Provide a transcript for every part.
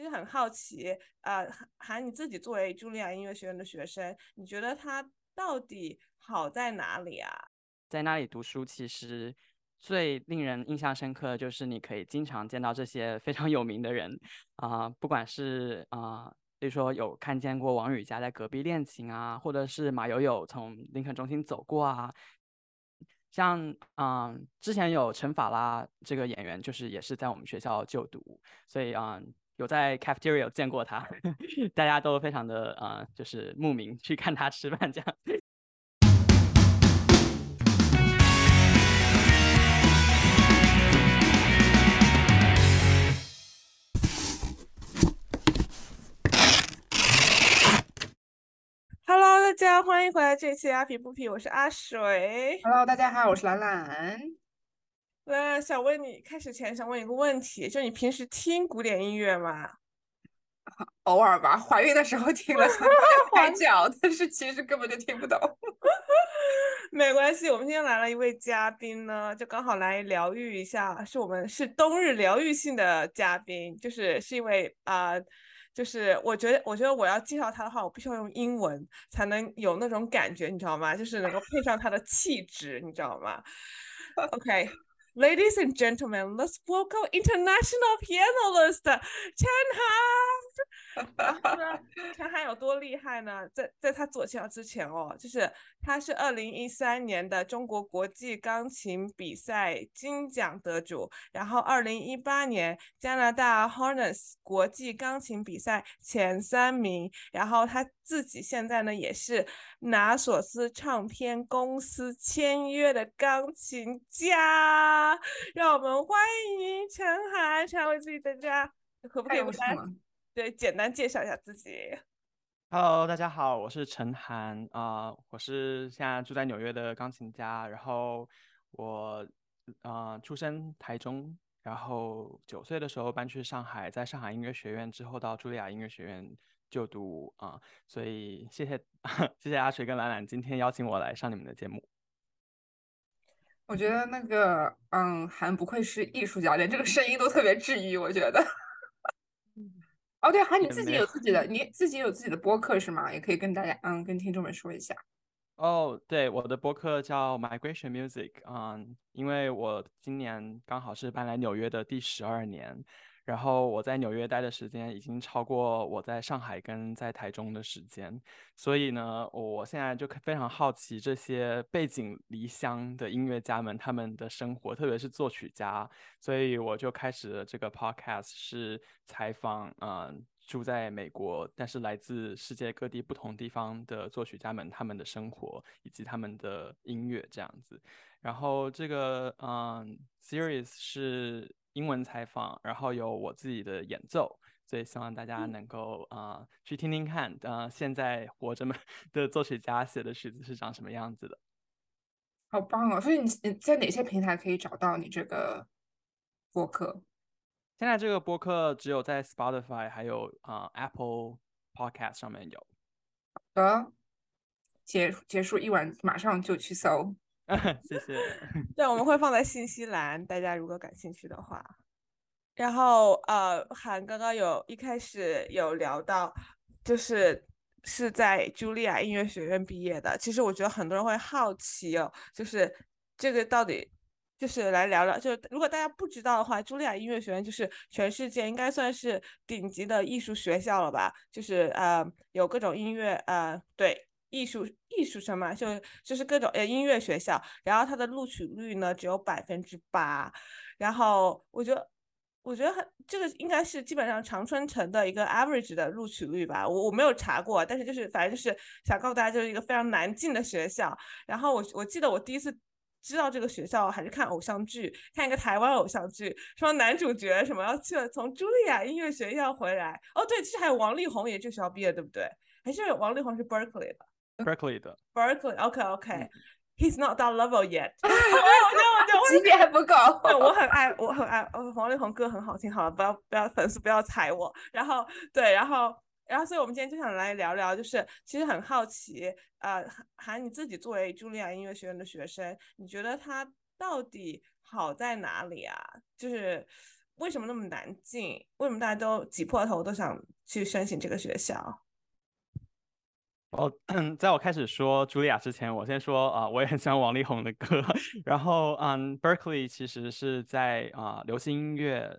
其实很好奇，呃，韩你自己作为茱莉亚音乐学院的学生，你觉得它到底好在哪里啊？在那里读书，其实最令人印象深刻的就是你可以经常见到这些非常有名的人啊，不管是啊，比如说有看见过王羽佳在隔壁练琴啊，或者是马友友从林肯中心走过啊。像嗯，之前有陈法拉这个演员，就是也是在我们学校就读，所以啊，有在 cafeteria 见过他，大家都非常的呃，就是慕名去看他吃饭这样。Hello，大家欢迎回来这期阿皮不皮，我是阿水。Hello，大家好，我是兰兰。那想问你，开始前想问一个问题，就你平时听古典音乐吗？偶尔吧，怀孕的时候听了很多海角，但是其实根本就听不懂。没关系，我们今天来了一位嘉宾呢，就刚好来疗愈一下，是我们是冬日疗愈性的嘉宾，就是是一位啊、呃就是我觉得，我觉得我要介绍他的话，我必须要用英文才能有那种感觉，你知道吗？就是能够配上他的气质，你知道吗？OK。Ladies and gentlemen, let's welcome international pianist 陈涵。然后呢，陈涵有多厉害呢？在在他做介绍之前哦，就是他是二零一三年的中国国际钢琴比赛金奖得主，然后二零一八年加拿大 Hornets 国际钢琴比赛前三名，然后他自己现在呢也是拿索斯唱片公司签约的钢琴家。让我们欢迎陈涵，陈涵为自己大家可不可以为大家对简单介绍一下自己？Hello，大家好，我是陈涵啊、我是现在住在纽约的钢琴家，然后我啊、出生台中，然后九岁的时候搬去上海，在上海音乐学院之后到茱莉亚音乐学院就读啊、所以谢谢 谢谢阿水跟兰兰今天邀请我来上你们的节目。我觉得那个，嗯，韩不愧是艺术家，连这个声音都特别治愈，我觉得。哦，对，韩你自己有有自己的，你自己有自己的播客是吗？也可以跟大家，嗯，跟听众们说一下。哦，对，我的播客叫 Migration Music，嗯，因为我今年刚好是搬来纽约的第十二年，然后我在纽约待的时间已经超过我在上海跟在台中的时间，所以呢，我现在就非常好奇这些背井离乡的音乐家们他们的生活，特别是作曲家，所以我就开始了这个 podcast，是采访嗯住在美国但是来自世界各地不同地方的作曲家们他们的生活以及他们的音乐这样子。然后这个嗯 series 是英文采访，然后有我自己的演奏。所以希望大家能够啊、呃去听听看，呃，现在活着们 的作曲家写的曲子是长什么样子的。好棒哦！所以你你在哪些平台可以找到你这个播客？现在这个播客只有在 Spotify 还有啊、呃 Apple Podcast 上面有。呃，结结束一晚，马上就去搜。谢谢。对，我们会放在信息栏，大家如果感兴趣的话。然后呃，韩刚刚有一开始有聊到，就是是在茱莉亚音乐学院毕业的。其实我觉得很多人会好奇哦，就是这个到底就是来聊聊，就是如果大家不知道的话，茱莉亚音乐学院就是全世界应该算是顶级的艺术学校了吧？就是呃有各种音乐呃对。艺术艺术生嘛，就就是各种呃音乐学校，然后它的录取率呢只有百分之八，然后我觉得我觉得很这个应该是基本上常春藤的一个 average 的录取率吧，我我没有查过，但是就是反正就是想告诉大家，就是一个非常难进的学校。然后我我记得我第一次知道这个学校还是看偶像剧，看一个台湾偶像剧，说男主角什么要去了从茱莉亚音乐学校回来，哦对，其实还有王力宏也这学校毕业，对不对？还是王力宏是 Berkeley 的。Berkeley 的 Berkeley，OK OK，He's、not that level yet 我。我就我就级别还不够。对，我很爱，我很爱，呃，王力宏歌很好听，好了，不要不要粉丝不要踩我。然后对，然后然后，所以我们今天就想来聊聊，就是其实很好奇，呃，韩你自己作为茱莉亚音乐学院的学生，你觉得它到底好在哪里啊？就是为什么那么难进？为什么大家都挤破头都想去申请这个学校？哦，在我开始说茱莉亚之前，我先说啊，我也很喜欢王力宏的歌。然后，嗯，Berkeley 其实是在啊流行音乐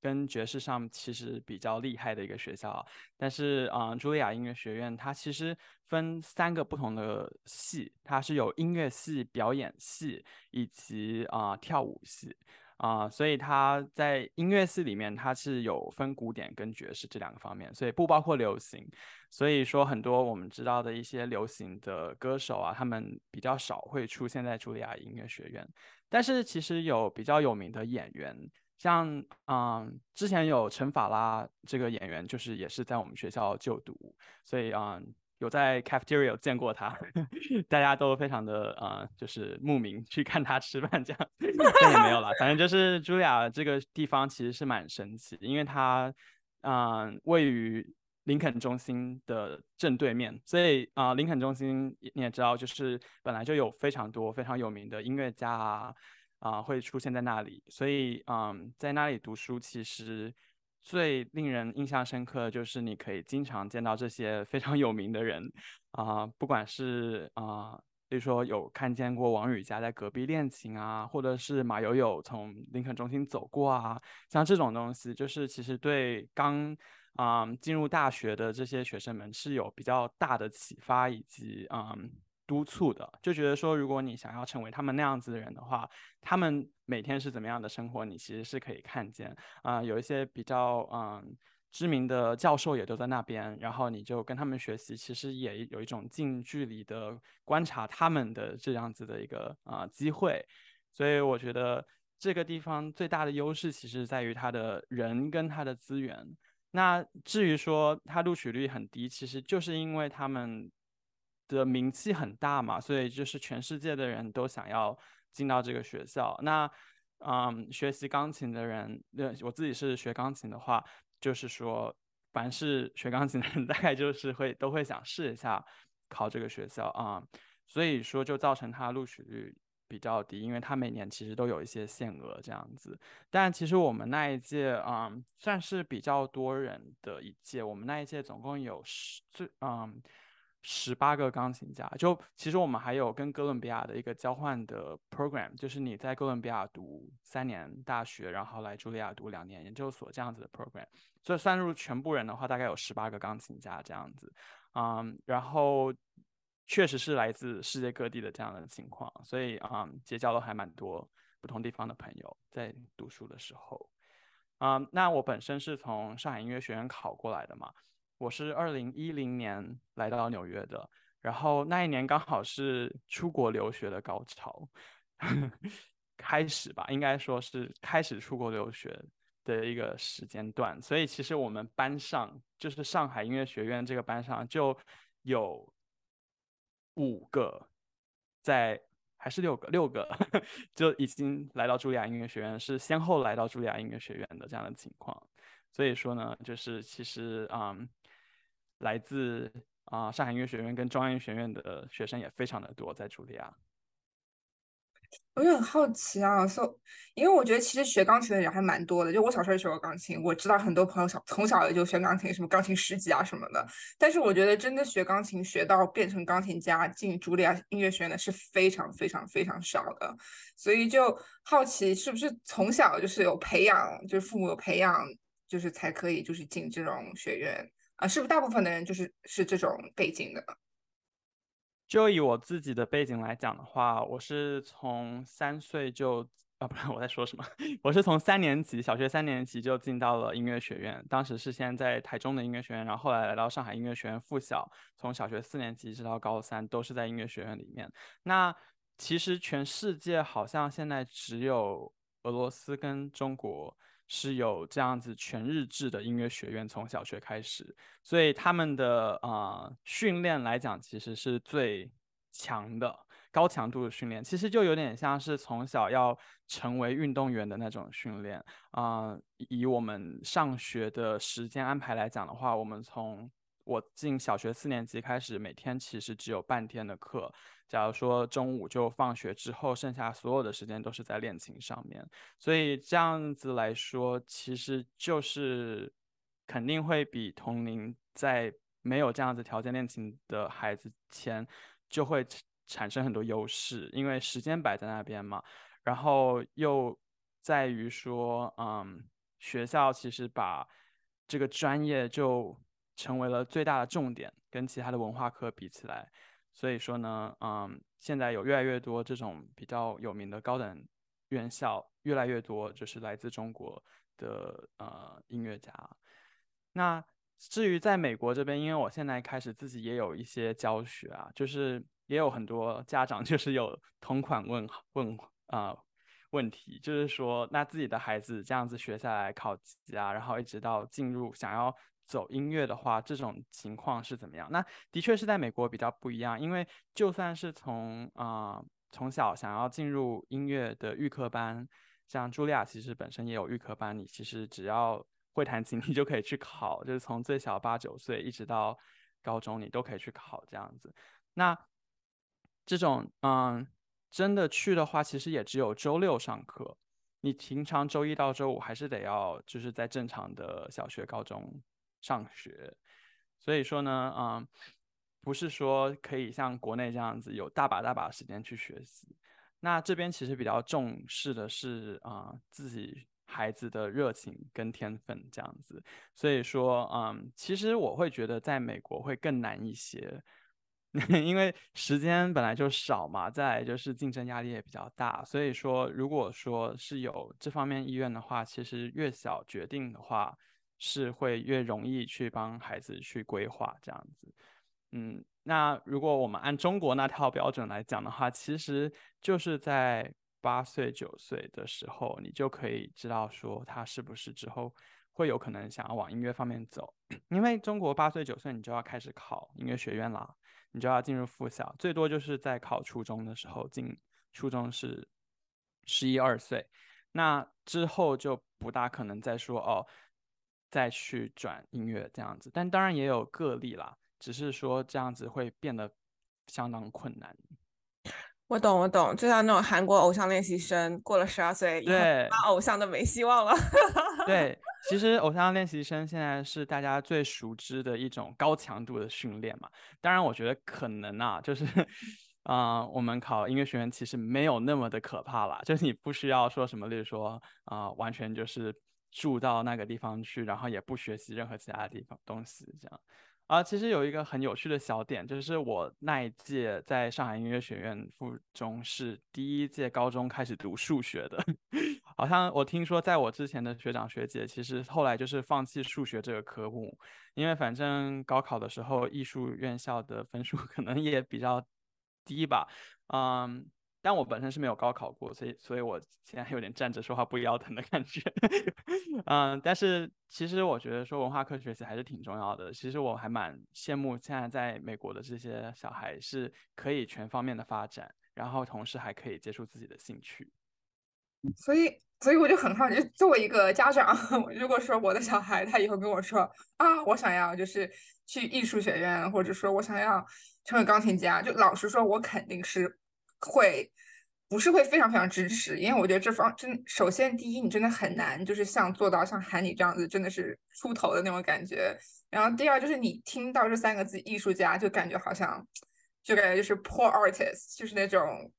跟爵士上其实比较厉害的一个学校。但是啊，茱莉亚音乐学院它其实分三个不同的系，它是有音乐系、表演系以及啊跳舞系。啊，所以它在音乐系里面，它是有分古典跟爵士这两个方面，所以不包括流行。所以说，很多我们知道的一些流行的歌手啊，他们比较少会出现在茱莉亚音乐学院。但是其实有比较有名的演员，像嗯，之前有陈法拉这个演员，就是也是在我们学校就读，所以啊。有在 cafeteria 见过他，大家都非常的呃，就是慕名去看他吃饭这样，这也没有了。反正就是茱莉亚这个地方其实是蛮神奇，因为它嗯位于林肯中心的正对面，所以啊林肯中心你也知道，就是本来就有非常多非常有名的音乐家啊啊会出现在那里，所以嗯在那里读书其实。最令人印象深刻的就是你可以经常见到这些非常有名的人啊，不管是啊，比如说有看见过王羽佳在隔壁练琴啊，或者是马友友从林肯中心走过啊，像这种东西，就是其实对刚啊进入大学的这些学生们是有比较大的启发以及嗯。督促的，就觉得说，如果你想要成为他们那样子的人的话，他们每天是怎么样的生活，你其实是可以看见啊。有一些比较嗯知名的教授也都在那边，然后你就跟他们学习，其实也有一种近距离的观察他们的这样子的一个啊机会。所以我觉得这个地方最大的优势其实在于他的人跟他的资源。那至于说他录取率很低，其实就是因为他们。的名气很大嘛，所以就是全世界的人都想要进到这个学校。那，嗯，学习钢琴的人，那我自己是学钢琴的话，就是说，凡是学钢琴的人，大概就是会都会想试一下考这个学校啊。所以说，就造成他录取率比较低，因为他每年其实都有一些限额这样子。但其实我们那一届啊，算是比较多人的一届，我们那一届总共有十最嗯。十八个钢琴家，就其实我们还有跟哥伦比亚的一个交换的 program，就是你在哥伦比亚读三年大学，然后来茱莉亚读两年研究所这样子的 program，所以算入全部人的话，大概有十八个钢琴家这样子，嗯，然后确实是来自世界各地的这样的情况，所以啊，结交了还蛮多不同地方的朋友在读书的时候，啊，那我本身是从上海音乐学院考过来的嘛。我是二零一零年来到纽约的，然后那一年刚好是出国留学的高潮 开始吧，应该说是开始出国留学的一个时间段。所以其实我们班上，就是上海音乐学院这个班上就有五个在，还是六个，六个 就已经来到茱莉亚音乐学院，是先后来到茱莉亚音乐学院的这样的情况。所以说呢，就是其实嗯。来自啊上海音乐学院跟中央音乐学院的学生也非常的多，在茱莉亚。我就很好奇啊，so, 因为我觉得其实学钢琴的人还蛮多的。就我小时候也学过钢琴，我知道很多朋友小从小也就学钢琴，什么钢琴十级啊什么的。但是我觉得真的学钢琴学到变成钢琴家进茱莉亚音乐学院的是非常非常非常少的。所以就好奇是不是从小就是有培养，就是父母有培养，就是才可以就是进这种学院。啊，是不是大部分的人就是是这种背景的？就以我自己的背景来讲的话，我是从三岁就啊，不然 我在说什么？我是从三年级，小学三年级就进到了音乐学院，当时是先在台中的音乐学院，然后后来来到上海音乐学院附小，从小学四年级直到高三都是在音乐学院里面。那其实全世界好像现在只有俄罗斯跟中国。是有这样子全日制的音乐学院，从小学开始，所以他们的啊训练来讲，其实是最强的高强度的训练，其实就有点像是从小要成为运动员的那种训练啊。以我们上学的时间安排来讲的话，我们从我进小学四年级开始，每天其实只有半天的课。假如说中午就放学之后，剩下所有的时间都是在练琴上面。所以这样子来说，其实就是肯定会比同龄在没有这样子条件练琴的孩子前就会产生很多优势，因为时间摆在那边嘛。然后又在于说，嗯，学校其实把这个专业就成为了最大的重点，跟其他的文化课比起来，所以说呢，嗯，现在有越来越多这种比较有名的高等院校，越来越多就是来自中国的呃音乐家。那至于在美国这边，因为我现在开始自己也有一些教学啊，就是也有很多家长就是有同款问问啊。问题就是说，那自己的孩子这样子学下来考级啊，然后一直到进入想要走音乐的话，这种情况是怎么样？那的确是在美国比较不一样，因为就算是从啊从小想要进入音乐的预科班，像茱莉亚其实本身也有预科班，你其实只要会弹琴，你就可以去考，就是从最小八九岁一直到高中，你都可以去考这样子。那这种嗯。真的去的话，其实也只有周六上课。你平常周一到周五还是得要就是在正常的小学、高中上学。所以说呢，嗯，不是说可以像国内这样子有大把大把时间去学习。那这边其实比较重视的是啊自己孩子的热情跟天分这样子。所以说，嗯，其实我会觉得在美国会更难一些。因为时间本来就少嘛，再来就是竞争压力也比较大，所以说如果说是有这方面意愿的话，其实越小决定的话，是会越容易去帮孩子去规划这样子。嗯，那如果我们按中国那套标准来讲的话，其实就是在八岁九岁的时候，你就可以知道说他是不是之后会有可能想要往音乐方面走，因为中国八岁九岁你就要开始考音乐学院啦。你就要进入附小，最多就是在考初中的时候进初中是十一二岁，那之后就不大可能再说哦，再去转音乐这样子。但当然也有个例啦，只是说这样子会变得相当困难。我懂，我懂，就像那种韩国偶像练习生，过了十二岁，对，偶像都没希望了。对，其实偶像练习生现在是大家最熟知的一种高强度的训练嘛。当然，我觉得可能啊，就是，啊，我们考音乐学院其实没有那么的可怕啦，就是你不需要说什么，例如说啊，完全就是住到那个地方去，然后也不学习任何其他地方东西这样。啊，其实有一个很有趣的小点，就是我那一届在上海音乐学院附中是第一届高中开始读数学的，好像我听说在我之前的学长学姐，其实后来就是放弃数学这个科目，因为反正高考的时候艺术院校的分数可能也比较低吧，嗯。但我本身是没有高考过，所以所以我现在有点站着说话不腰疼的感觉。嗯，但是其实我觉得说文化课学习还是挺重要的。其实我还蛮羡慕现在在美国的这些小孩是可以全方面的发展，然后同时还可以接触自己的兴趣。所以，所以我就很好奇，作为一个家长，如果说我的小孩他以后跟我说啊，我想要就是去艺术学院，或者说我想要成为钢琴家，就老实说，我肯定是。会不是会非常非常支持，因为我觉得这方真首先第一，你真的很难，就是像做到像喊你这样子，真的是出头的那种感觉。然后第二就是你听到这三个字艺术家，就感觉好像就感觉就是 poor artist，就是那种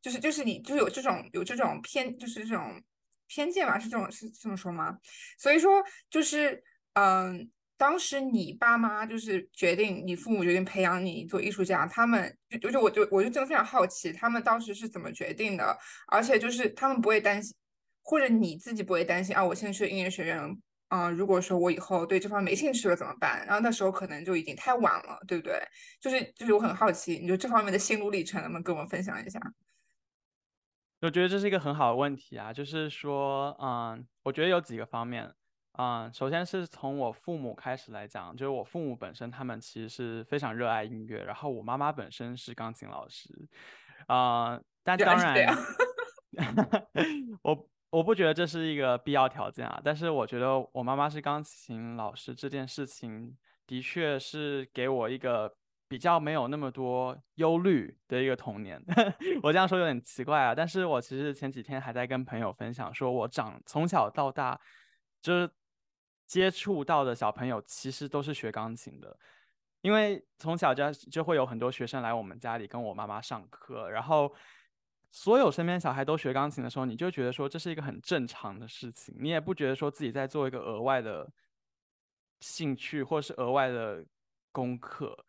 就是就是你就有这种有这种偏就是这种偏见嘛，是这种是这么说吗？所以说就是嗯。当时你爸妈就是决定，你父母决定培养你做艺术家，他们就就我就我就真的非常好奇，他们当时是怎么决定的？而且就是他们不会担心，或者你自己不会担心啊？我现在去音乐学院，嗯，如果说我以后对这方面没兴趣了怎么办？然后那时候可能就已经太晚了，对不对？就是就是我很好奇，你就这方面的心路历程，能不能跟我们分享一下？我觉得这是一个很好的问题啊，就是说，嗯，我觉得有几个方面。啊，首先是从我父母开始来讲，就是我父母本身他们其实是非常热爱音乐，然后我妈妈本身是钢琴老师，啊，但当然，我我不觉得这是一个必要条件啊，但是我觉得我妈妈是钢琴老师这件事情的确是给我一个比较没有那么多忧虑的一个童年。我这样说有点奇怪啊，但是我其实前几天还在跟朋友分享，说我长从小到大就是接触到的小朋友其实都是学钢琴的，因为从小就就会有很多学生来我们家里跟我妈妈上课，然后。所有身边小孩都学钢琴的时候，你就觉得说这是一个很正常的事情，你也不觉得说自己在做一个额外的兴趣或是额外的功课，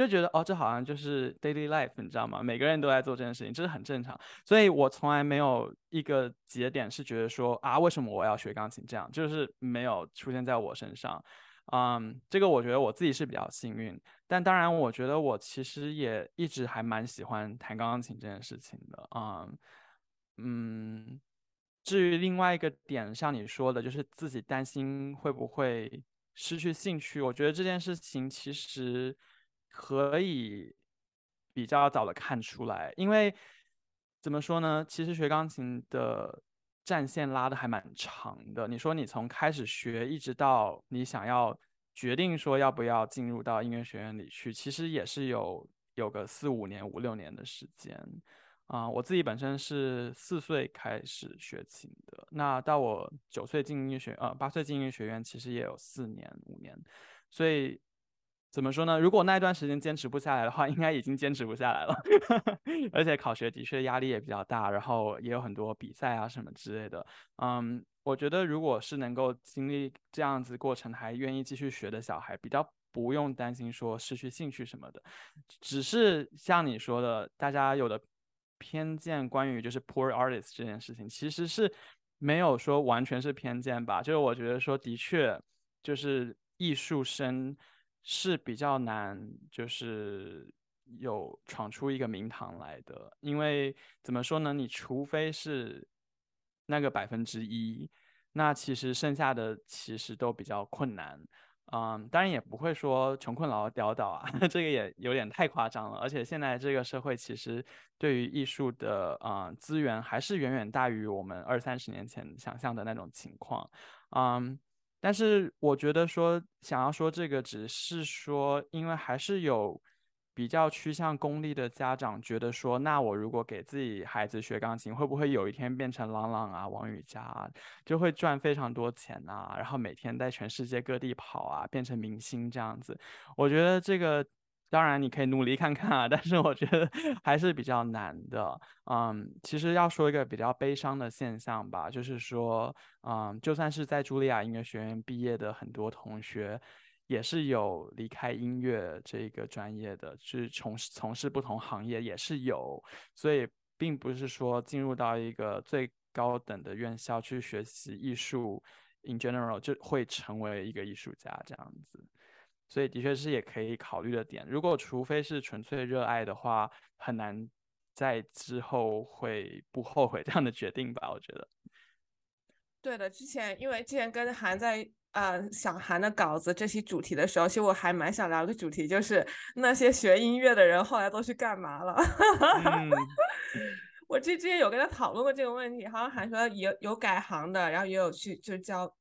就觉得哦，这好像就是 daily life，你知道吗？每个人都在做这件事情，这是很正常。所以我从来没有一个节点是觉得说啊，为什么我要学钢琴？这样就是没有出现在我身上。嗯，这个我觉得我自己是比较幸运，但当然，我觉得我其实也一直还蛮喜欢弹钢琴这件事情的啊。嗯，至于另外一个点，像你说的，就是自己担心会不会失去兴趣，我觉得这件事情其实可以比较早的看出来，因为怎么说呢？其实学钢琴的。战线拉的还蛮长的。你说你从开始学一直到你想要决定说要不要进入到音乐学院里去，其实也是有有个四五年、五六年的时间啊。我自己本身是四岁开始学琴的，那到我九岁进音乐学呃八岁进音乐学院，其实也有四年五年，所以。怎么说呢？如果那一段时间坚持不下来的话，应该已经坚持不下来了。而且考学的确压力也比较大，然后也有很多比赛啊什么之类的。嗯，我觉得如果是能够经历这样子过程还愿意继续学的小孩，比较不用担心说失去兴趣什么的。只是像你说的，大家有的偏见关于就是 poor artist 这件事情，其实是没有说完全是偏见吧。就是我觉得说的确就是艺术生。是比较难，就是有闯出一个名堂来的，因为怎么说呢？你除非是那个百分之一，那其实剩下的其实都比较困难。嗯，当然也不会说穷困潦潦倒啊，这个也有点太夸张了。而且现在这个社会其实对于艺术的啊资源还是远远大于我们二三十年前想象的那种情况。嗯。但是我觉得说想要说这个，只是说，因为还是有比较趋向功利的家长觉得说，那我如果给自己孩子学钢琴，会不会有一天变成朗朗啊、王羽佳，啊，就会赚非常多钱呐，然后每天在全世界各地跑啊，变成明星这样子？我觉得这个。当然，你可以努力看看啊，但是我觉得还是比较难的。嗯，其实要说一个比较悲伤的现象吧，就是说，嗯，就算是在茱莉亚音乐学院毕业的很多同学，也是有离开音乐这个专业的，去从事从事不同行业也是有，所以并不是说进入到一个最高等的院校去学习艺术，in general 就会成为一个艺术家这样子。所以的确是也可以考虑的点。如果除非是纯粹热爱的话，很难在之后会不后悔 这样的决定吧？我觉得。对的，之前因为之前跟韩在呃想韩的稿子这期主题的时候，其实我还蛮想聊个主题，就是那些学音乐的人后来都去干嘛了。我之之前有跟他讨论过这个问题，好像韩说有有改行的，然后也有去就是教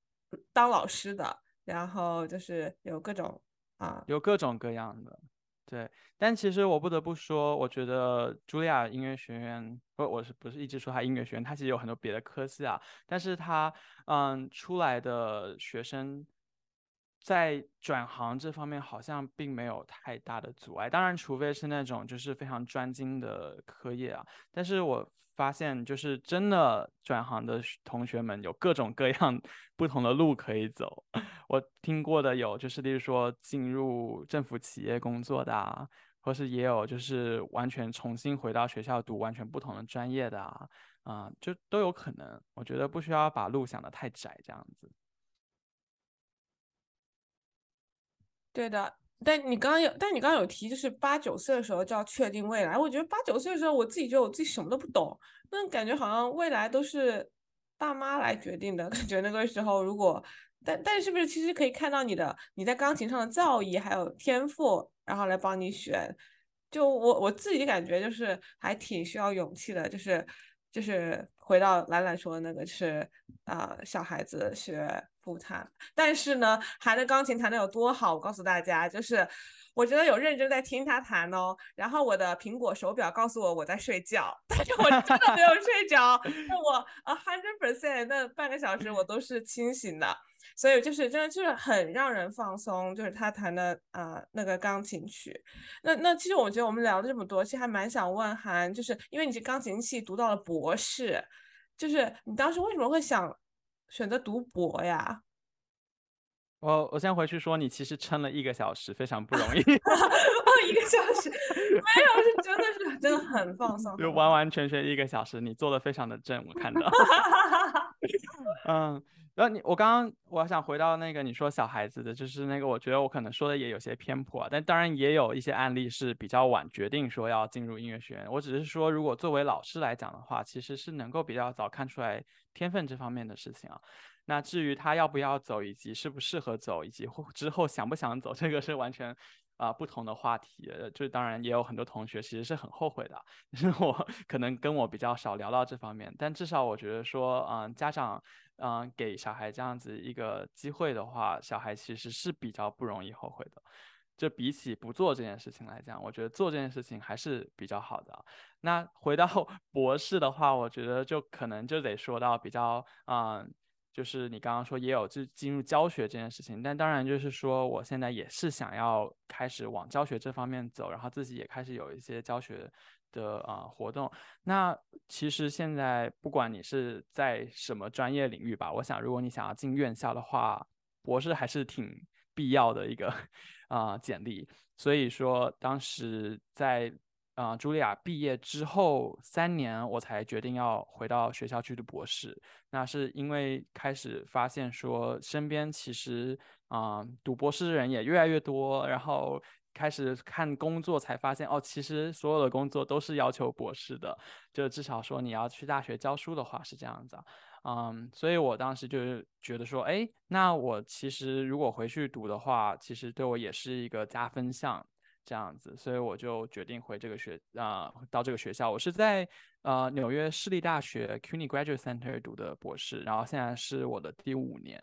当老师的，然后就是有各种。啊，有各种各样的，对，但其实我不得不说，我觉得茱莉亚音乐学院，不，我是不是一直说它音乐学院？它其实有很多别的科系啊，但是它，嗯，出来的学生在转行这方面好像并没有太大的阻碍，当然，除非是那种就是非常专精的科业啊，但是我。发现就是真的转行的同学们有各种各样不同的路可以走。我听过的有，就是例如说进入政府企业工作的啊，或是也有就是完全重新回到学校读完全不同的专业的啊，啊，就都有可能。我觉得不需要把路想的太窄，这样子。对的。但你刚刚有，但你刚刚有提，就是八九岁的时候就要确定未来。我觉得八九岁的时候，我自己觉得我自己什么都不懂，那感觉好像未来都是爸妈来决定的。感觉那个时候，如果但但是不是其实可以看到你的你在钢琴上的造诣还有天赋，然后来帮你选。就我我自己感觉就是还挺需要勇气的，就是就是回到兰兰说的那个，是啊，小孩子学复弹。但是呢，弹的钢琴弹的有多好，我告诉大家，就是我觉得有认真在听他弹哦。然后我的苹果手表告诉我我在睡觉，但是我真的没有睡着，那我 a hundred percent 那半个小时我都是清醒的。所以就是真的就是很让人放松，就是他弹的啊那个钢琴曲。那那其实我觉得我们聊了这么多，其实还蛮想问韩，就是因为你是钢琴系读到了博士，就是你当时为什么会想选择读博呀？我我先回去说，你其实撑了一个小时，非常不容易。哦，一个小时没有，是真的是真的很放松，就完完全全一个小时，你做的非常的正，我看到。嗯。然后你，我刚刚我想回到那个你说小孩子的，就是那个我觉得我可能说的也有些偏颇，但当然也有一些案例是比较晚决定说要进入音乐学院。我只是说，如果作为老师来讲的话，其实是能够比较早看出来天分这方面的事情啊。那至于他要不要走，以及适不适合走，以及之后想不想走，这个是完全啊不同的话题。就当然也有很多同学其实是很后悔的，就是我可能跟我比较少聊到这方面，但至少我觉得说，嗯，家长。嗯，给小孩这样子一个机会的话，小孩其实是比较不容易后悔的。就比起不做这件事情来讲，我觉得做这件事情还是比较好的。那回到 博士的话，我觉得就可能就得说到比较，嗯，就是你刚刚说也有就进入教学这件事情，但当然就是说我现在也是想要开始往教学这方面走，然后自己也开始有一些教学。的啊活动，那其实现在不管你是在什么专业领域吧，我想如果你想要进院校的话，博士还是挺必要的一个啊 简历。所以说当时在啊茱莉亚毕业之后三年，我才决定要回到学校去读博士。那是因为开始发现说身边其实啊读博士的人也越来越多，然后。开始看工作才发现哦，其实所有的工作都是要求博士的，就至少说你要去大学教书的话是这样子，嗯，所以我当时就是觉得说，哎，那我其实如果回去读的话，其实对我也是一个加分项。这样子，所以我就决定回这个学啊，到这个学校。我是在呃纽约市立大学 CUNY Graduate Center 读的博士，然后现在是我的第五年。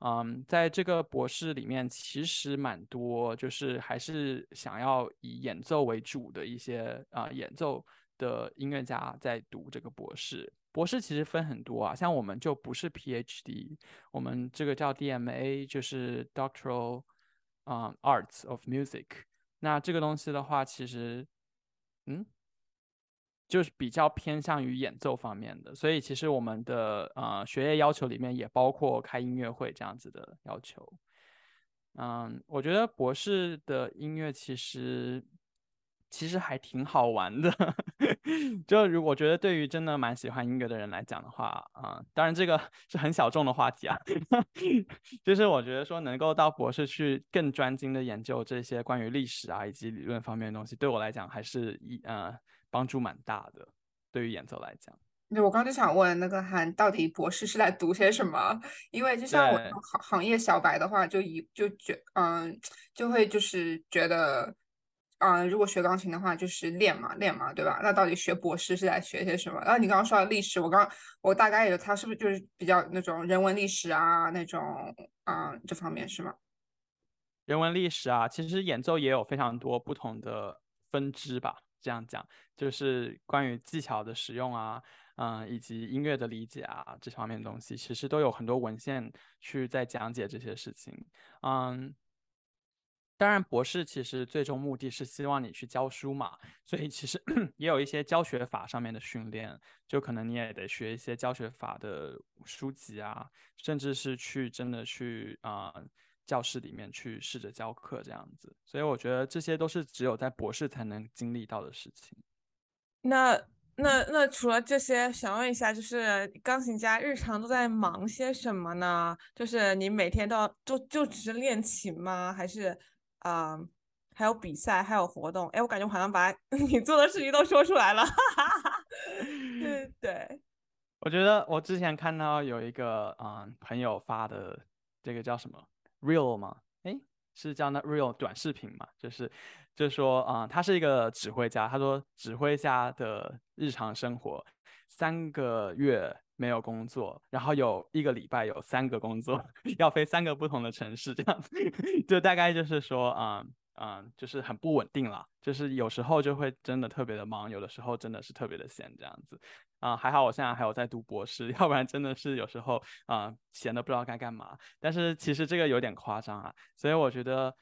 嗯，在这个博士里面，其实蛮多，就是还是想要以演奏为主的一些啊演奏的音乐家在读这个博士。博士其实分很多啊，像我们就不是 PhD，我们这个叫 DMA，就是 Doctoral 啊 Arts of Music。那这个东西的话，其实，嗯，就是比较偏向于演奏方面的，所以其实我们的呃学业要求里面也包括开音乐会这样子的要求。嗯，我觉得博士的音乐其实。其实还挺好玩的，就如我觉得对于真的蛮喜欢音乐的人来讲的话，啊，当然这个是很小众的话题啊，就是我觉得说能够到博士去更专精的研究这些关于历史啊以及理论方面的东西，对我来讲还是一呃帮助蛮大的。对于演奏来讲，对我刚就想问那个韩到底博士是在读些什么？因为就像我行行业小白的话，就一就觉嗯就会就是觉得。嗯，如果学钢琴的话，就是练嘛，练嘛，对吧？那到底学博士是在学些什么？然后你刚刚说的历史，我刚我大概有，他是不是就是比较那种人文历史啊，那种啊这方面是吗？人文历史啊，其实演奏也有非常多不同的分支吧。这样讲，就是关于技巧的使用啊，嗯，以及音乐的理解啊，这方面的东西，其实都有很多文献去在讲解这些事情，嗯。当然，博士其实最终目的是希望你去教书嘛，所以其实 也有一些教学法上面的训练，就可能你也得学一些教学法的书籍啊，甚至是去真的去啊教室里面去试着教课这样子。所以我觉得这些都是只有在博士才能经历到的事情。那那那除了这些，想问一下，就是钢琴家日常都在忙些什么呢？就是你每天都要就就只是练琴吗？还是？啊，还有比赛，还有活动，哎，我感觉好像把 你做的事情都说出来了。哈哈哈对对，我觉得我之前看到有一个啊朋友发的这个叫什么 real 吗？哎，是叫那 real 短视频嘛？就是就是说啊，他是一个指挥家，他说指挥家的日常生活三个月没有工作，然后有一个礼拜有三个工作，要飞三个不同的城市，这样子，就大概就是说，嗯嗯，就是很不稳定了，就是有时候就会真的特别的忙，有的时候真的是特别的闲，这样子。啊，还好我现在还有在读博士，要不然真的是有时候啊闲的不知道该干嘛。但是其实这个有点夸张啊，所以我觉得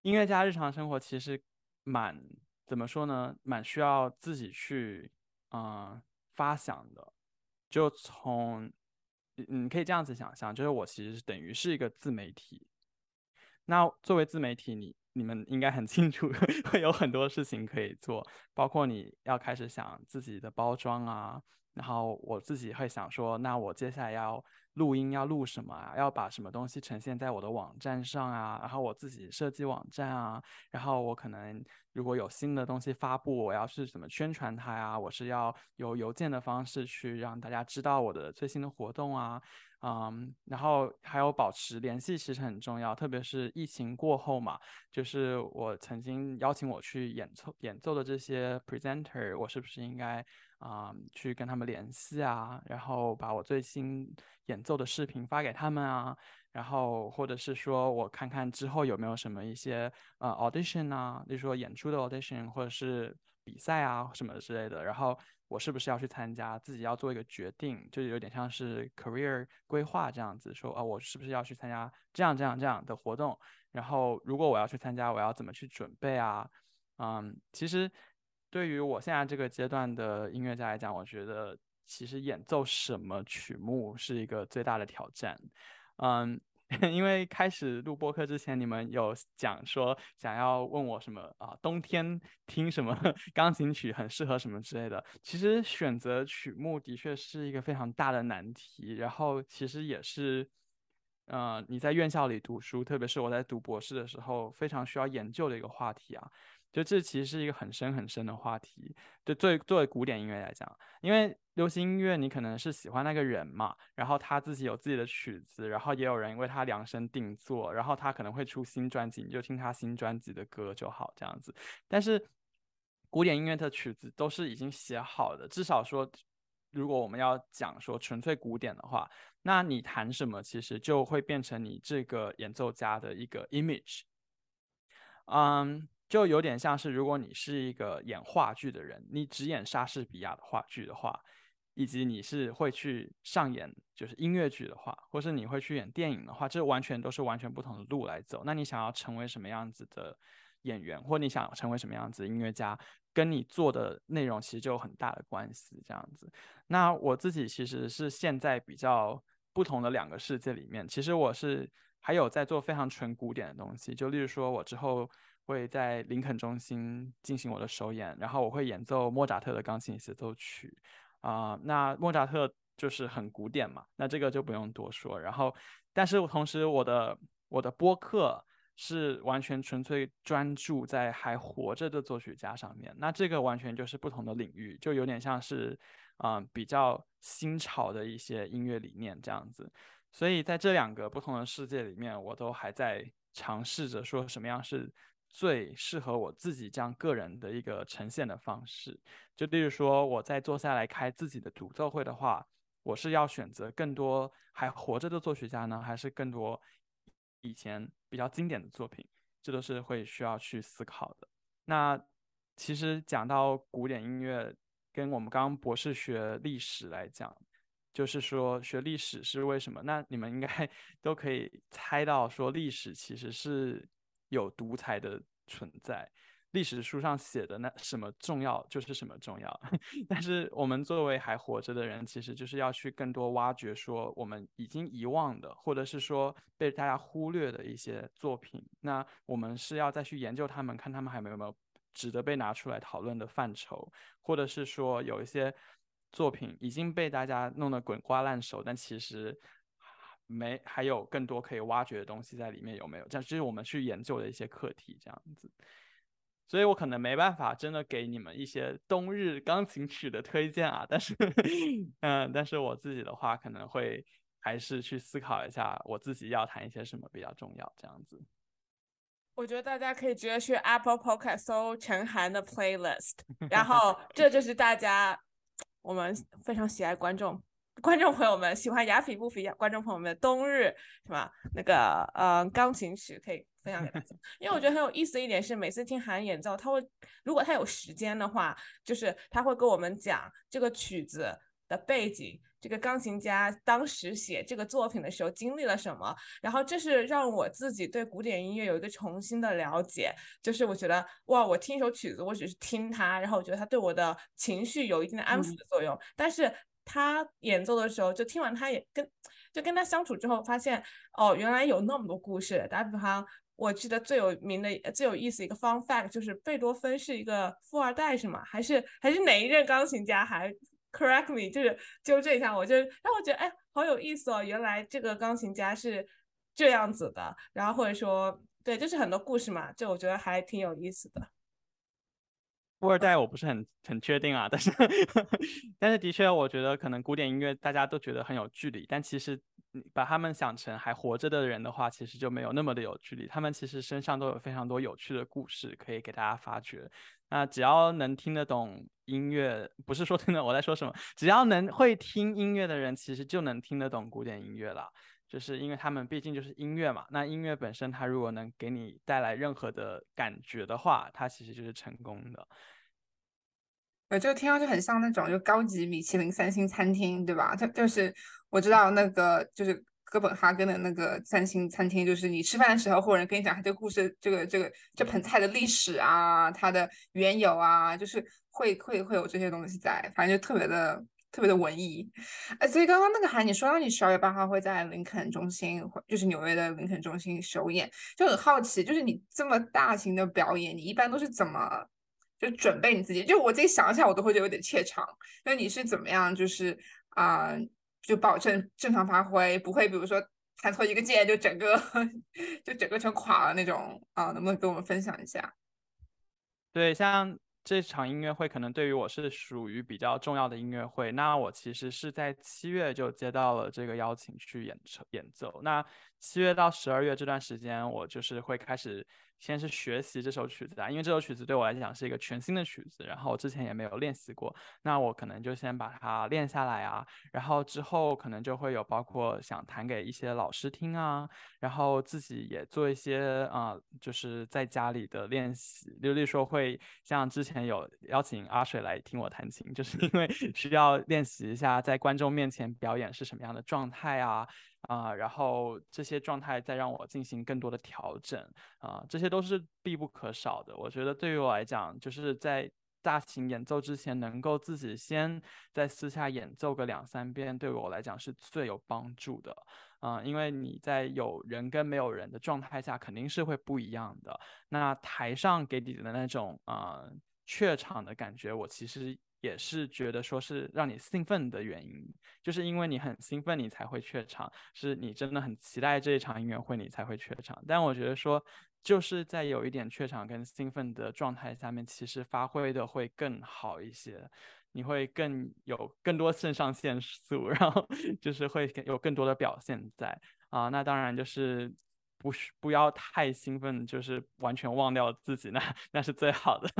音乐家日常生活其实蛮怎么说呢，蛮需要自己去嗯发想的。就从你可以这样子想象，就是我其实等于是一个自媒体。那作为自媒体，你你们应该很清楚，会有很多事情可以做，包括你要开始想自己的包装啊。然后我自己会想说，那我接下来要录音要录什么啊？要把什么东西呈现在我的网站上啊？然后我自己设计网站啊。然后我可能如果有新的东西发布，我要是怎么宣传它呀？我是要有邮件的方式去让大家知道我的最新的活动啊。嗯，然后还有保持联系其实很重要，特别是疫情过后嘛，就是我曾经邀请我去演奏演奏的这些 presenter，我是不是应该啊去跟他们联系啊？然后把我最新演奏的视频发给他们啊？然后或者是说我看看之后有没有什么一些呃 audition 啊，例如说演出的 audition 或者是比赛啊什么之类的，然后。我是不是要去参加？自己要做一个决定，就有点像是 career 规划这样子，说啊，我是不是要去参加这样这样这样的活动？然后如果我要去参加，我要怎么去准备啊？嗯，其实对于我现在这个阶段的音乐家来讲，我觉得其实演奏什么曲目是一个最大的挑战。嗯。因为开始录播课之前，你们有讲说想要问我什么啊？冬天听什么 钢琴曲很适合什么之类的。其实选择曲目的确是一个非常大的难题，然后其实也是，呃，你在院校里读书，特别是我在读博士的时候，非常需要研究的一个话题啊。就这其实是一个很深很深的话题。就作为作为古典音乐来讲，因为流行音乐你可能是喜欢那个人嘛，然后他自己有自己的曲子，然后也有人为他量身定做，然后他可能会出新专辑，你就听他新专辑的歌就好这样子。但是古典音乐的曲子都是已经写好的，至少说，如果我们要讲说纯粹古典的话，那你弹什么其实就会变成你这个演奏家的一个 image。嗯。就有点像是，如果你是一个演话剧的人，你只演莎士比亚的话剧的话，以及你是会去上演就是音乐剧的话，或是你会去演电影的话，这完全都是完全不同的路来走。那你想要成为什么样子的演员，或你想成为什么样子的音乐家，跟你做的内容其实就有很大的关系。这样子，那我自己其实是现在比较不同的两个世界里面，其实我是还有在做非常纯古典的东西，就例如说我之后。会在林肯中心进行我的首演，然后我会演奏莫扎特的钢琴协奏曲，啊，那莫扎特就是很古典嘛，那这个就不用多说。然后，但是同时我的我的播客是完全纯粹专注在还活着的作曲家上面，那这个完全就是不同的领域，就有点像是啊比较新潮的一些音乐理念这样子。所以在这两个不同的世界里面，我都还在尝试着说什么样是。最适合我自己这样个人的一个呈现的方式，就例如说，我在坐下来开自己的独奏会的话，我是要选择更多还活着的作曲家呢，还是更多以前比较经典的作品？这都是会需要去思考的。那其实讲到古典音乐，跟我们刚刚博士学历史来讲，就是说学历史是为什么？那你们应该 都可以猜到，说历史其实是。有独裁的存在，历史书上写的那什么重要就是什么重要。但是我们作为还活着的人，其实就是要去更多挖掘说我们已经遗忘的，或者是说被大家忽略的一些作品。那我们是要再去研究他们，看他们还有没有值得被拿出来讨论的范畴，或者是说有一些作品已经被大家弄得滚瓜烂熟，但其实。没，还有更多可以挖掘的东西在里面有没有？这是我们去研究的一些课题，这样子。所以我可能没办法真的给你们一些冬日钢琴曲的推荐啊，但是，嗯，但是我自己的话可能会还是去思考一下，我自己要弹一些什么比较重要，这样子。我觉得大家可以直接去 Apple Podcast 搜陈涵的 playlist，然后这就是大家我们非常喜爱观众。观众朋友们喜欢雅痞不痞，观众朋友们冬日什么那个呃钢琴曲可以分享给大家，因为我觉得很有意思的一点是，每次听韩演奏，他会如果他有时间的话，就是他会跟我们讲这个曲子的背景。这个钢琴家当时写这个作品的时候经历了什么？然后这是让我自己对古典音乐有一个重新的了解。就是我觉得哇，我听一首曲子，我只是听它，然后我觉得它对我的情绪有一定的安抚的作用。但是他演奏的时候，就听完他也跟就跟他相处之后，发现哦，原来有那么多故事。打比方，我记得最有名的、最有意思一个 fun fact 就是贝多芬是一个富二代，是吗？还是还是哪一任钢琴家还？Correct me，就是纠正一下，我就让我觉得哎，好有意思哦，原来这个钢琴家是这样子的，然后或者说对，就是很多故事嘛，就我觉得还挺有意思的。富二代我不是很很确定啊，但是 但是的确，我觉得可能古典音乐大家都觉得很有距离，但其实把他们想成还活着的人的话，其实就没有那么的有距离，他们其实身上都有非常多有趣的故事可以给大家发掘。那只要能听得懂音乐，不是说听得我在说什么，只要能会听音乐的人，其实就能听得懂古典音乐了。就是因为他们毕竟就是音乐嘛。那音乐本身，它如果能给你带来任何的感觉的话，它其实就是成功的。呃，这个听上去很像那种就高级米其林三星餐厅，对吧？它就是我知道那个就是。哥本哈根的那个三星餐厅，就是你吃饭的时候，或者跟你讲他这个故事，这个这个这盆菜的历史啊，它的缘由啊，就是会会会有这些东西在，反正就特别的特别的文艺。哎，所以刚刚那个韩，你说到你十二月八号会在林肯中心，就是纽约的林肯中心首演，就很好奇，就是你这么大型的表演，你一般都是怎么就准备你自己？就我自己想一下，我都会觉得有点怯场。那你是怎么样？就是啊。就保证正常发挥，不会比如说弹错一个键就整个 就整个全垮了那种啊？能不能跟我们分享一下？对，像这场音乐会可能对于我是属于比较重要的音乐会。那我其实是在七月就接到了这个邀请去演演奏。那七月到十二月这段时间，我就是会开始。先是学习这首曲子啊，因为这首曲子对我来讲是一个全新的曲子，然后之前也没有练习过，那我可能就先把它练下来啊，然后之后可能就会有包括想弹给一些老师听啊，然后自己也做一些啊，就是在家里的练习，例如说会像之前有邀请阿水来听我弹琴，就是因为需要练习一下在观众面前表演是什么样的状态啊。啊，然后这些状态再让我进行更多的调整啊，这些都是必不可少的。我觉得对于我来讲，就是在大型演奏之前，能够自己先在私下演奏个两三遍，对我来讲是最有帮助的啊。因为你在有人跟没有人的状态下，肯定是会不一样的。那台上给你的那种啊怯场的感觉，我其实。也是觉得说是让你兴奋的原因，就是因为你很兴奋，你才会怯场，是你真的很期待这一场音乐会，你才会怯场。但我觉得说，就是在有一点怯场跟兴奋的状态下面，其实发挥的会更好一些，你会更有更多肾上腺素，然后就是会有更多的表现在啊。那当然就是。不是不要太兴奋，就是完全忘掉自己，那 那是最好的。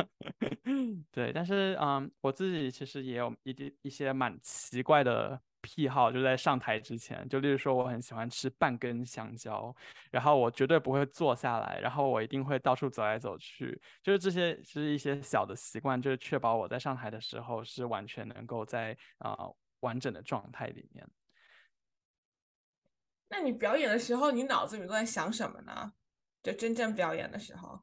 对，但是嗯，我自己其实也有一点一些蛮奇怪的癖好，就在上台之前，就例如说我很喜欢吃半根香蕉，然后我绝对不会坐下来，然后我一定会到处走来走去，就是这些是一些小的习惯，就是确保我在上台的时候是完全能够在啊完整的状态里面。那你表演的时候，你脑子里都在想什么呢？就真正表演的时候，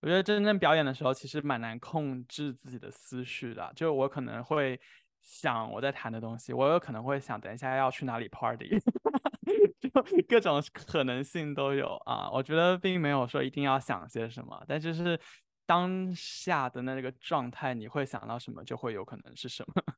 我觉得真正表演的时候，其实蛮难控制自己的思绪的。就我可能会想我在谈的东西，我有可能会想等一下要去哪里 party，就各种可能性都有啊。我觉得并没有说一定要想些什么，但就是当下的那个状态，你会想到什么，就会有可能是什么。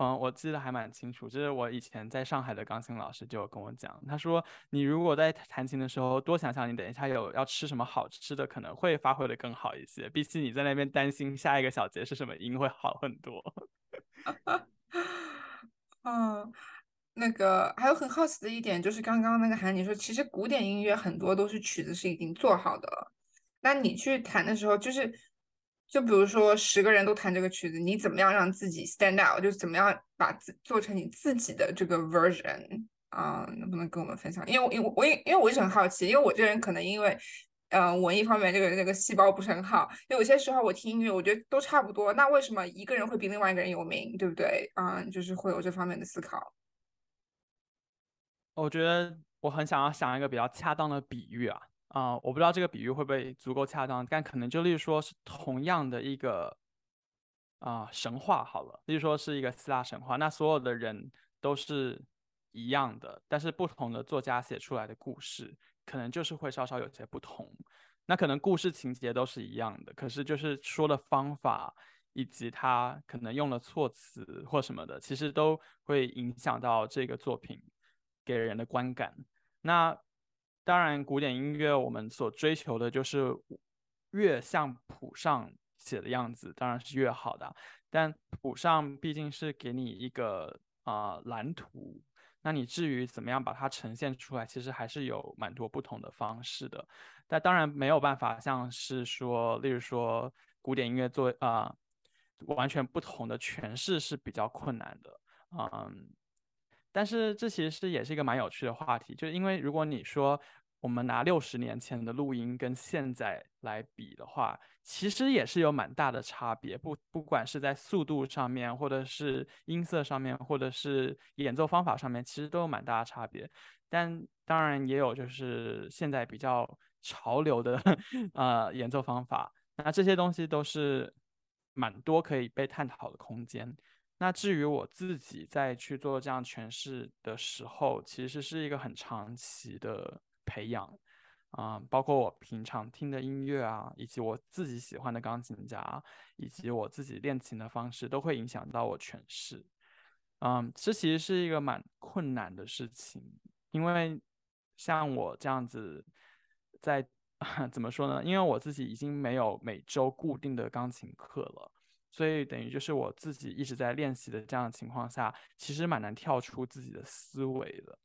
嗯，我记得还蛮清楚，就是我以前在上海的钢琴老师就跟我讲，他说你如果在弹琴的时候多想想，你等一下有要吃什么好吃的，可能会发挥的更好一些。比起你在那边担心下一个小节是什么音会好很多。嗯，那个还有很好奇的一点就是，刚刚那个韩你说，其实古典音乐很多都是曲子是已经做好的，那你去弹的时候就是。就比如说十个人都弹这个曲子，你怎么样让自己 stand out？就是怎么样把自做成你自己的这个 version 啊？能不能跟我们分享？因为因为我因因为我一直很好奇，因为我这人可能因为嗯文艺方面这个那个细胞不是很好，因为有些时候我听音乐，我觉得都差不多。那为什么一个人会比另外一个人有名？对不对？嗯，就是会有这方面的思考。我觉得我很想要想一个比较恰当的比喻啊。啊，我不知道这个比喻会不会足够恰当，但可能就例如说是同样的一个啊神话好了，例如说是一个希腊神话，那所有的人都是一样的，但是不同的作家写出来的故事，可能就是会稍稍有些不同。那可能故事情节都是一样的，可是就是说的方法以及他可能用了措辞或什么的，其实都会影响到这个作品给人的观感。那。当然，古典音乐我们所追求的就是越像谱上写的样子，当然是越好的。但谱上毕竟是给你一个啊蓝图，那你至于怎么样把它呈现出来，其实还是有蛮多不同的方式的。但当然没有办法像是说，例如说古典音乐做啊完全不同的诠释是比较困难的，嗯。但是这其实也是一个蛮有趣的话题，就是因为如果你说我们拿六十年前的录音跟现在来比的话，其实也是有蛮大的差别，不不管是在速度上面，或者是音色上面，或者是演奏方法上面，其实都有蛮大的差别。但当然也有就是现在比较潮流的 呃演奏方法，那这些东西都是蛮多可以被探讨的空间。那至于我自己在去做这样诠释的时候，其实是一个很长期的培养啊，包括我平常听的音乐啊，以及我自己喜欢的钢琴家，以及我自己练琴的方式，都会影响到我诠释。嗯，这其实是一个蛮困难的事情，因为像我这样子，在 怎么说呢？因为我自己已经没有每周固定的钢琴课了。所以等于就是我自己一直在练习的这样的情况下，其实蛮难跳出自己的思维的，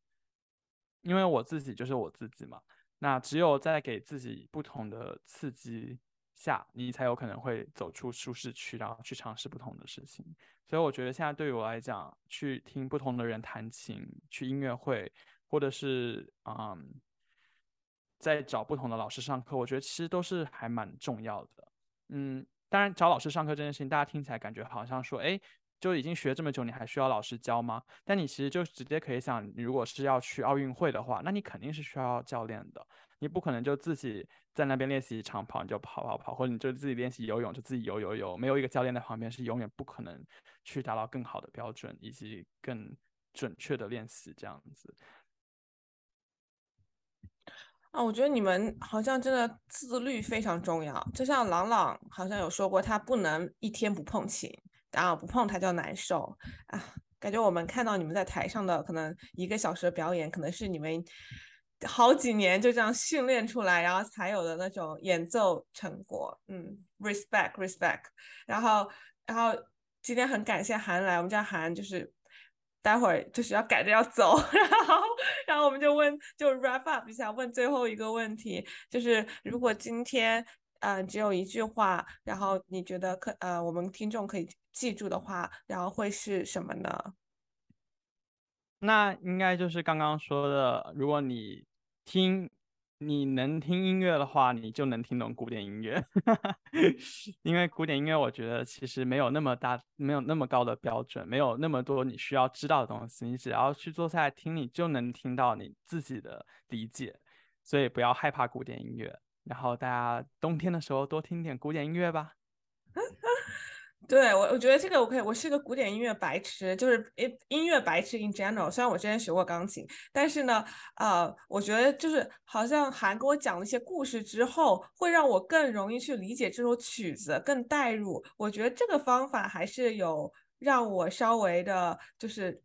因为我自己就是我自己嘛。那只有在给自己不同的刺激下，你才有可能会走出舒适区，然后去尝试不同的事情。所以我觉得现在对于我来讲，去听不同的人弹琴，去音乐会，或者是嗯，在找不同的老师上课，我觉得其实都是还蛮重要的。嗯。当然，找老师上课这件事情，大家听起来感觉好像说，哎，就已经学这么久，你还需要老师教吗？但你其实就直接可以想，你如果是要去奥运会的话，那你肯定是需要教练的。你不可能就自己在那边练习长跑，你就跑跑跑，或者你就自己练习游泳，就自己游游游，没有一个教练在旁边，是永远不可能去达到更好的标准以及更准确的练习这样子。啊，我觉得你们好像真的自律非常重要。就像朗朗好像有说过，他不能一天不碰琴，然后不碰他就难受啊。感觉我们看到你们在台上的可能一个小时的表演，可能是你们好几年就这样训练出来，然后才有的那种演奏成果。嗯，respect，respect。然后，然后今天很感谢韩来，我们家韩就是。待会儿就是要赶着要走，然后，然后我们就问，就 wrap up 一下，问最后一个问题，就是如果今天，呃，只有一句话，然后你觉得可，呃，我们听众可以记住的话，然后会是什么呢？那应该就是刚刚说的，如果你听。你能听音乐的话，你就能听懂古典音乐，因为古典音乐我觉得其实没有那么大，没有那么高的标准，没有那么多你需要知道的东西，你只要去坐下来听，你就能听到你自己的理解，所以不要害怕古典音乐，然后大家冬天的时候多听点古典音乐吧。对我，我觉得这个我可以。我是个古典音乐白痴，就是音音乐白痴 in general。虽然我之前学过钢琴，但是呢，呃，我觉得就是好像韩给我讲了一些故事之后，会让我更容易去理解这首曲子，更带入。我觉得这个方法还是有让我稍微的，就是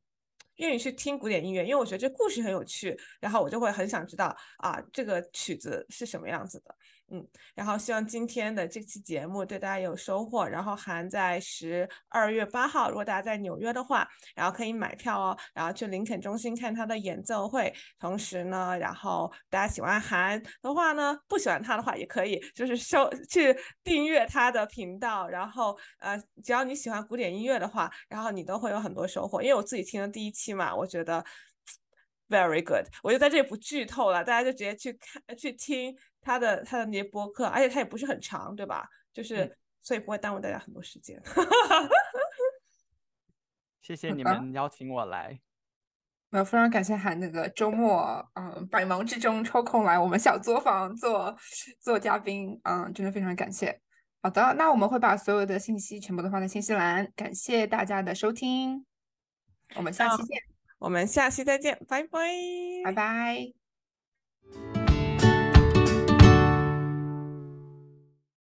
愿意去听古典音乐，因为我觉得这故事很有趣，然后我就会很想知道啊，这个曲子是什么样子的。嗯，然后希望今天的这期节目对大家有收获。然后韩在十二月八号，如果大家在纽约的话，然后可以买票哦，然后去林肯中心看他的演奏会。同时呢，然后大家喜欢韩的话呢，不喜欢他的话也可以，就是收去订阅他的频道。然后呃，只要你喜欢古典音乐的话，然后你都会有很多收获。因为我自己听了第一期嘛，我觉得 very good，我就在这里不剧透了，大家就直接去看去听。他的他的那些播客，而且他也不是很长，对吧？就是所以不会耽误大家很多时间。谢谢你们邀请我来，呃非常感谢韩那个周末，嗯，百忙之中抽空来我们小作坊做做嘉宾，嗯，真的非常感谢。好的，那我们会把所有的信息全部都放在信息栏，感谢大家的收听，我们下期见，我们下期再见，拜拜，拜拜。